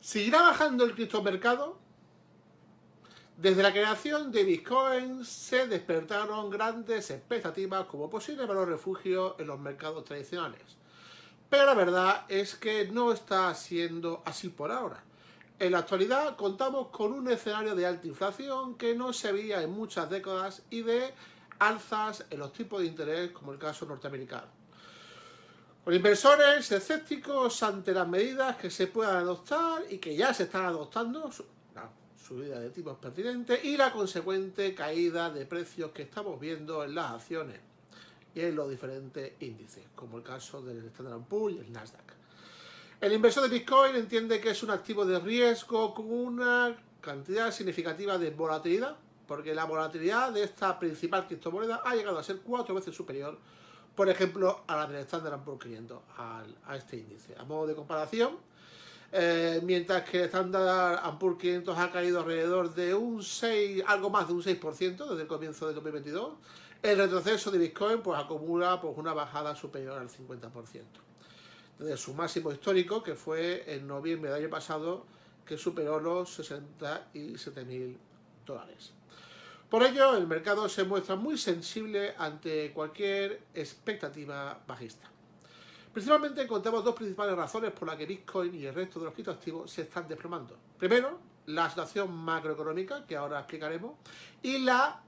¿Seguirá bajando el criptomercado? Desde la creación de Bitcoin se despertaron grandes expectativas como posible valor refugio en los mercados tradicionales. Pero la verdad es que no está siendo así por ahora. En la actualidad contamos con un escenario de alta inflación que no se veía en muchas décadas y de alzas en los tipos de interés como el caso norteamericano. Con inversores escépticos ante las medidas que se puedan adoptar y que ya se están adoptando, la subida de tipos pertinentes y la consecuente caída de precios que estamos viendo en las acciones y en los diferentes índices, como el caso del Standard Poor's y el Nasdaq. El inversor de Bitcoin entiende que es un activo de riesgo con una cantidad significativa de volatilidad, porque la volatilidad de esta principal criptomoneda ha llegado a ser cuatro veces superior por ejemplo, a la del Standard Poor's 500, a, este índice. A modo de comparación, eh, mientras que el Standard Poor's 500 ha caído alrededor de un 6, algo más de un 6% desde el comienzo del 2022, el retroceso de Bitcoin pues, acumula pues, una bajada superior al 50%. Desde su máximo histórico, que fue en noviembre del año pasado, que superó los 67 mil dólares. Por ello, el mercado se muestra muy sensible ante cualquier expectativa bajista. Principalmente encontramos dos principales razones por las que Bitcoin y el resto de los criptoactivos se están desplomando. Primero, la situación macroeconómica, que ahora explicaremos, y la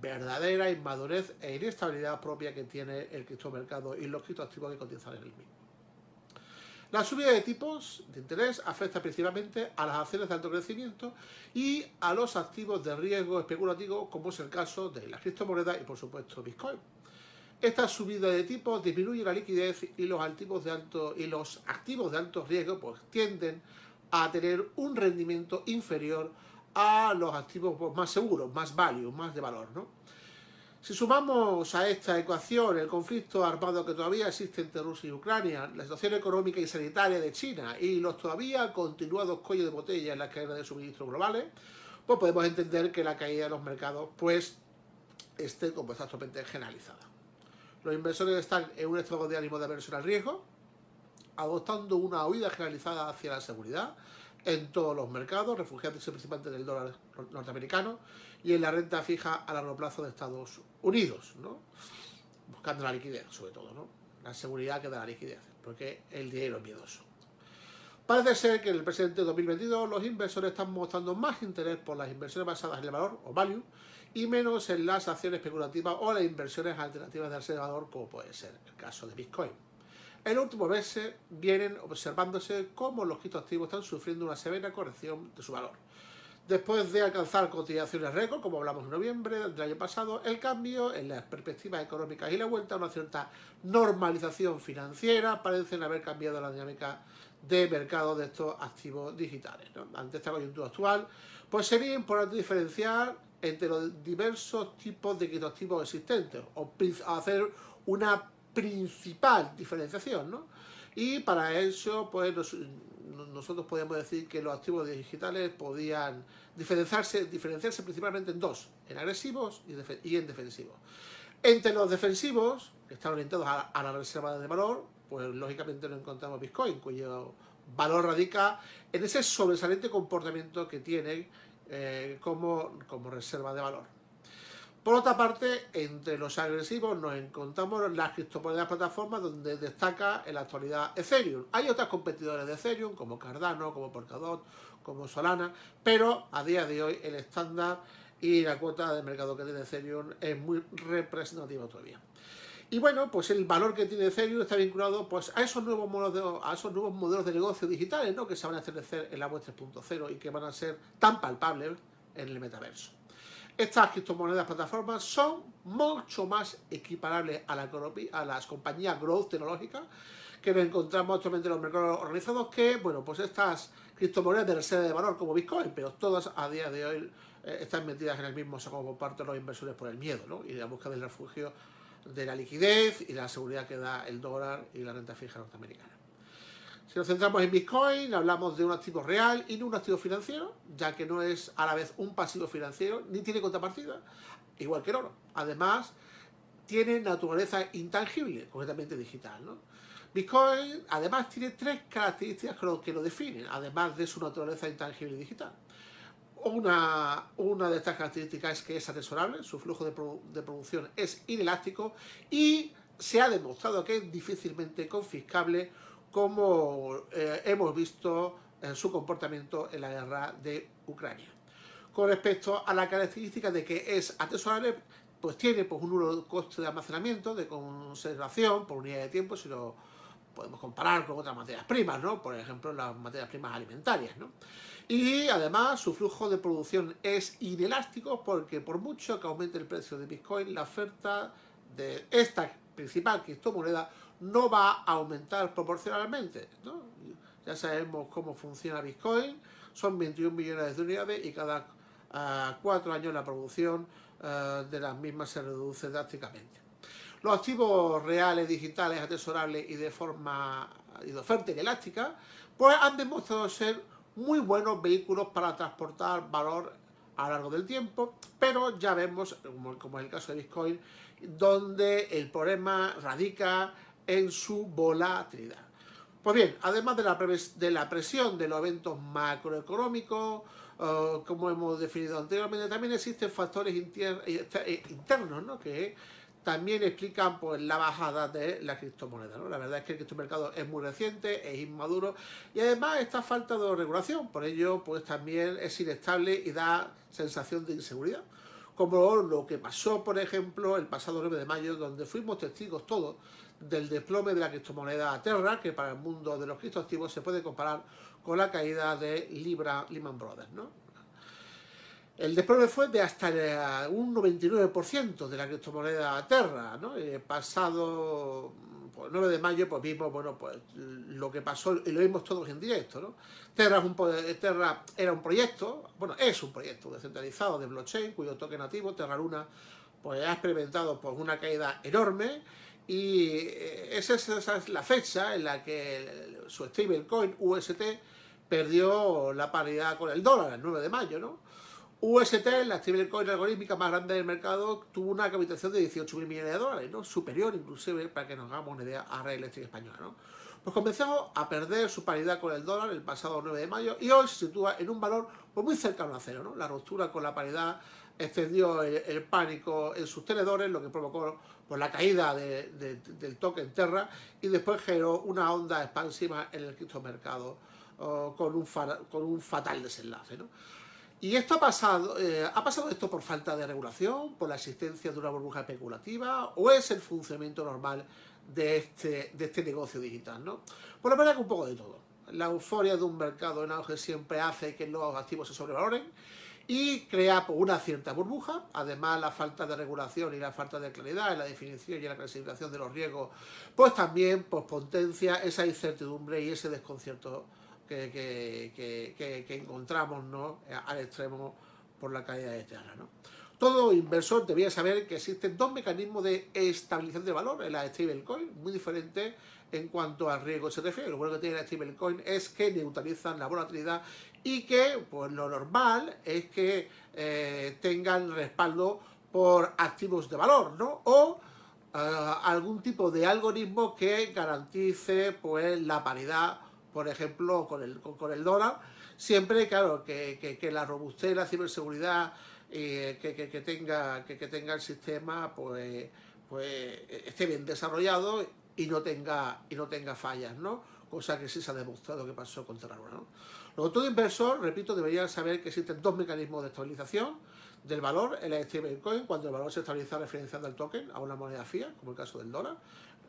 verdadera inmadurez e inestabilidad propia que tiene el criptomercado y los criptoactivos que cotizan en el mismo. La subida de tipos de interés afecta principalmente a las acciones de alto crecimiento y a los activos de riesgo especulativo, como es el caso de las criptomonedas y, por supuesto, Bitcoin. Esta subida de tipos disminuye la liquidez y los activos de alto, y los activos de alto riesgo pues, tienden a tener un rendimiento inferior a los activos pues, más seguros, más value, más de valor. ¿no? Si sumamos a esta ecuación el conflicto armado que todavía existe entre Rusia y Ucrania, la situación económica y sanitaria de China y los todavía continuados cuellos de botella en las cadenas de suministro globales, pues podemos entender que la caída de los mercados pues esté como está totalmente generalizada. Los inversores están en un estado de ánimo de aversión al riesgo, adoptando una huida generalizada hacia la seguridad en todos los mercados, refugiándose principalmente en el dólar norteamericano y en la renta fija a largo plazo de Estados Unidos, ¿no? buscando la liquidez sobre todo, ¿no? la seguridad que da la liquidez, porque el dinero es miedoso. Parece ser que en el presente 2022 los inversores están mostrando más interés por las inversiones basadas en el valor o value y menos en las acciones especulativas o las inversiones alternativas de ese valor como puede ser el caso de Bitcoin. En los últimos meses vienen observándose cómo los criptoactivos están sufriendo una severa corrección de su valor Después de alcanzar cotizaciones récord, como hablamos en noviembre del año pasado, el cambio en las perspectivas económicas y la vuelta a una cierta normalización financiera parecen haber cambiado la dinámica de mercado de estos activos digitales. Ante esta coyuntura actual, pues sería importante diferenciar entre los diversos tipos de criptoactivos existentes o hacer una principal diferenciación. ¿no? Y para eso, pues nosotros podríamos decir que los activos digitales podían diferenciarse, diferenciarse principalmente en dos, en agresivos y, en defensivos. Entre los defensivos, que están orientados a, la reserva de valor, pues lógicamente no encontramos Bitcoin, cuyo valor radica en ese sobresaliente comportamiento que tiene eh, como, como reserva de valor. Por otra parte, entre los agresivos nos encontramos las criptomonedas plataformas donde destaca en la actualidad Ethereum. Hay otras competidores de Ethereum como Cardano, como Polkadot, como Solana, pero a día de hoy el estándar y la cuota de mercado que tiene Ethereum es muy representativa todavía. Y bueno, pues el valor que tiene Ethereum está vinculado pues, a, esos nuevos modelos de, esos nuevos modelos de negocio digitales ¿no? que se van a establecer en la web 3.0 y que van a ser tan palpables en el metaverso. Estas criptomonedas plataformas son mucho más equiparables a, la, a las compañías growth tecnológicas que nos encontramos actualmente en los mercados organizados que, bueno, pues estas criptomonedas de reserva de valor como Bitcoin, pero todas a día de hoy eh, están metidas en el mismo saco por los inversores por el miedo, ¿no? Y la búsqueda del refugio de la liquidez y la seguridad que da el dólar y la renta fija norteamericana. Si nos centramos en Bitcoin, hablamos de un activo real y no un activo financiero, ya que no es a la vez un pasivo financiero ni tiene contrapartida, igual que el oro. Además, tiene naturaleza intangible, concretamente digital. Bitcoin además tiene tres características que lo, definen, además de su naturaleza intangible y digital. Una, de estas características es que es atesorable, su flujo de, producción es inelástico y se ha demostrado que es difícilmente confiscable como eh, hemos visto en su comportamiento en la guerra de Ucrania. Con respecto a la característica de que es atesorable, pues tiene pues, un coste de almacenamiento, de conservación por unidad de tiempo, si lo podemos comparar con otras materias primas, ¿no? Por ejemplo, las materias primas alimentarias, ¿no? Y además su flujo de producción es inelástico porque por mucho que aumente el precio de Bitcoin, la oferta de esta principal criptomoneda no va a aumentar proporcionalmente. Ya sabemos cómo funciona Bitcoin, son 21 millones de unidades y cada uh, cuatro años la producción uh, de las mismas se reduce drásticamente. Los activos reales, digitales, atesorables y de forma y de oferta elástica, pues han demostrado ser muy buenos vehículos para transportar valor a lo largo del tiempo, pero ya vemos, como, es el caso de Bitcoin, donde el problema radica en su volatilidad. Pues bien, además de la, de la presión de los eventos macroeconómicos, eh, como hemos definido anteriormente, también existen factores eh, internos, ¿no? que también explican pues, la bajada de la criptomoneda. La verdad es que el criptomercado es muy reciente, es inmaduro y además está falta de regulación, por ello pues también es inestable y da sensación de inseguridad. Como lo que pasó, por ejemplo, el pasado 9 de mayo, donde fuimos testigos todos del desplome de la criptomoneda Terra, que para el mundo de los criptoactivos se puede comparar con la caída de Libra Lehman Brothers. ¿no? El desplome fue de hasta eh, un 99% de la criptomoneda Terra, ¿no? El pasado pues, 9 de mayo pues vimos bueno, pues, lo que pasó y lo vimos todos en directo. ¿no? Terra, un, Terra era un proyecto, bueno, es un proyecto descentralizado de blockchain cuyo toque nativo, Terra Luna, pues, ha experimentado pues, una caída enorme y eh, esa es, esa es la fecha en la que su stablecoin UST perdió la paridad con el dólar, el 9 de mayo, ¿no? UST, la stablecoin algorítmica más grande del mercado, tuvo una capitalización de 18.000 millones de dólares, ¿no? superior inclusive, para que nos hagamos una idea, a Red Eléctrica Española. ¿no? Pues comenzó a perder su paridad con el dólar el pasado 9 de mayo y hoy se sitúa en un valor pues, muy cercano a cero. ¿no? La ruptura con la paridad extendió el, pánico en sus tenedores, lo que provocó pues, la caída del token Terra y después generó una onda expansiva en el criptomercado mercado con, un con un fatal desenlace. ¿no? Y esto ha pasado, eh, ¿ha pasado esto por falta de regulación, por la existencia de una burbuja especulativa o es el funcionamiento normal de este, este negocio digital? ¿no? Por la verdad que un poco de todo. La euforia de un mercado en auge siempre hace que los activos se sobrevaloren y crea una cierta burbuja. Además, la falta de regulación y la falta de claridad en la definición y la clasificación de los riesgos, pues también pues, potencia esa incertidumbre y ese desconcierto que, encontramos ¿no? al extremo por la caída de Terra. ¿no? Todo inversor debía saber que existen dos mecanismos de estabilización de valor en la stablecoin, muy diferentes en cuanto al riesgo se refiere. Lo bueno que tiene la stablecoin es que neutralizan la volatilidad y que pues, lo normal es que eh, tengan respaldo por activos de valor, ¿no? O eh, algún tipo de algoritmo que garantice pues, la paridad por ejemplo, con el, con, el dólar, siempre, claro, que, que, la robustez, la ciberseguridad eh, que, que, tenga, que, tenga el sistema, pues, pues esté bien desarrollado y no tenga, y no tenga fallas, ¿no? Cosa que sí se ha demostrado que pasó con Terra ¿no? Luego, todo inversor, repito, debería saber que existen dos mecanismos de estabilización del valor en la stablecoin cuando el valor se estabiliza referenciando al token a una moneda fiat, como el caso del dólar,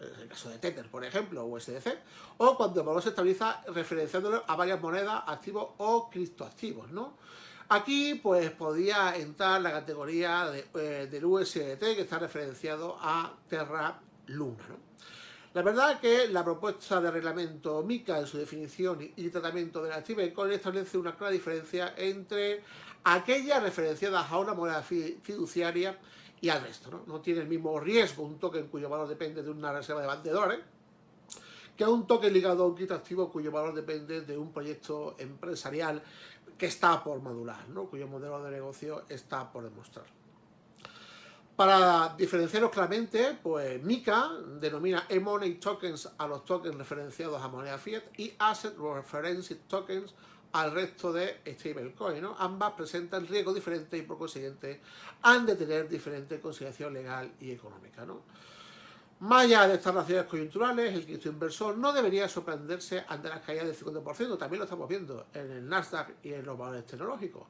en el caso de Tether, por ejemplo, o SDC, o cuando el valor se estabiliza referenciándolo a varias monedas, activos o criptoactivos, ¿no? Aquí pues podía entrar la categoría eh, del USDT que está referenciado a Terra Luna. La verdad es que la propuesta de reglamento MICA en su definición y tratamiento de la stablecoin establece una clara diferencia entre aquellas referenciadas a una moneda fiduciaria y al resto. ¿no? tiene el mismo riesgo un token cuyo valor depende de una reserva de vendedores que a un token ligado a un kit activo cuyo valor depende de un proyecto empresarial que está por madurar, cuyo modelo de negocio está por demostrar. Para diferenciarlos claramente, pues MICA denomina e-money tokens a los tokens referenciados a moneda fiat y asset reference tokens al resto de stablecoin. ¿no? Ambas presentan riesgos diferentes y por consiguiente han de tener diferente consideración legal y económica. ¿no? Más allá de estas relaciones coyunturales, el cripto inversor no debería sorprenderse ante las caídas del 50%, también lo estamos viendo en el Nasdaq y en los valores tecnológicos.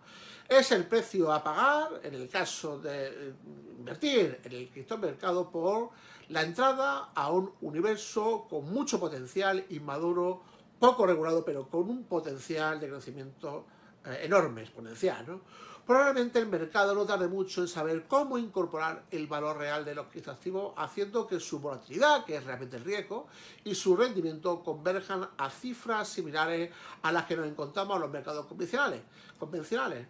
Es el precio a pagar, en el caso de invertir en el criptomercado, por la entrada a un universo con mucho potencial, inmaduro, poco regulado, pero con un potencial de crecimiento eh, enorme, exponencial. ¿no? Probablemente el mercado no tarde mucho en saber cómo incorporar el valor real de los criptoactivos, haciendo que su volatilidad, que es realmente el riesgo, y su rendimiento converjan a cifras similares a las que nos encontramos en los mercados convencionales. convencionales.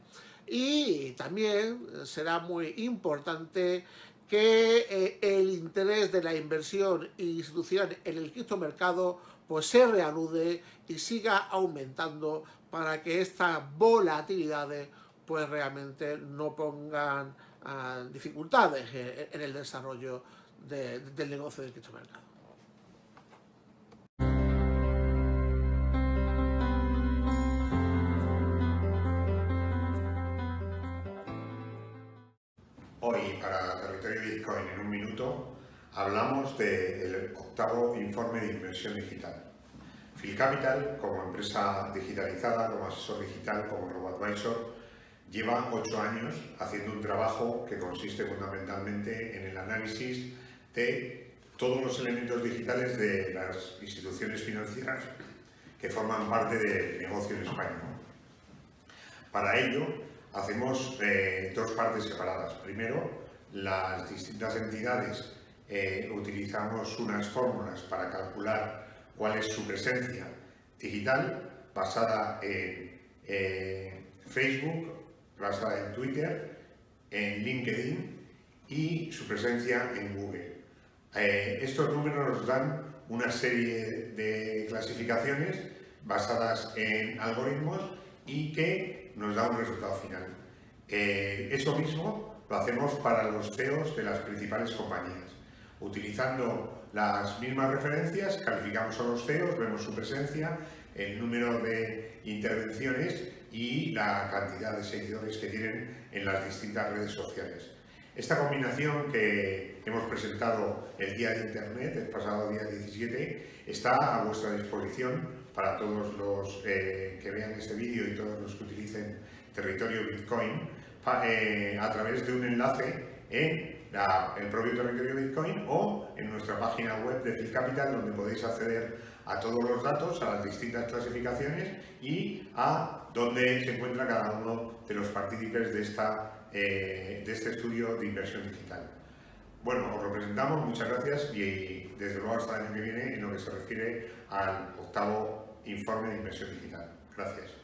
Y también será muy importante que eh, el interés de la inversión institucional en el criptomercado pues se reanude y siga aumentando para que estas volatilidades pues realmente no pongan ah, dificultades en el desarrollo del negocio del criptomercado. Hoy, para Territorio Bitcoin en un minuto, hablamos del octavo informe de inversión digital. Phil Capital, como empresa digitalizada, como asesor digital, como RoboAdvisor, lleva ocho años haciendo un trabajo que consiste fundamentalmente en el análisis de todos los elementos digitales de las instituciones financieras que forman parte del negocio en España. Para ello, hacemos eh, dos partes separadas. Primero, las distintas entidades eh, utilizamos unas fórmulas para calcular cuál es su presencia digital basada en Facebook, basada en Twitter, en LinkedIn y su presencia en Google. Eh, estos números nos dan una serie de clasificaciones basadas en algoritmos y que nos da un resultado final. Eh, eso mismo lo hacemos para los CEOs de las principales compañías. Utilizando las mismas referencias, calificamos a los CEOs, vemos su presencia, el número de intervenciones y la cantidad de seguidores que tienen en las distintas redes sociales. Esta combinación que hemos presentado el día de Internet, el pasado día 17, está a vuestra disposición para todos los eh, que vean este vídeo y todos los que utilicen territorio Bitcoin eh, a través de un enlace en el propio territorio Bitcoin o en nuestra página web de Phil Capital donde podéis acceder a todos los datos, a las distintas clasificaciones y a dónde se encuentra cada uno de los partícipes de, esta, eh, de este estudio de inversión digital. Bueno, os lo presentamos, muchas gracias y desde luego hasta el año que viene en lo que se refiere al octavo informe de inversión digital. Gracias.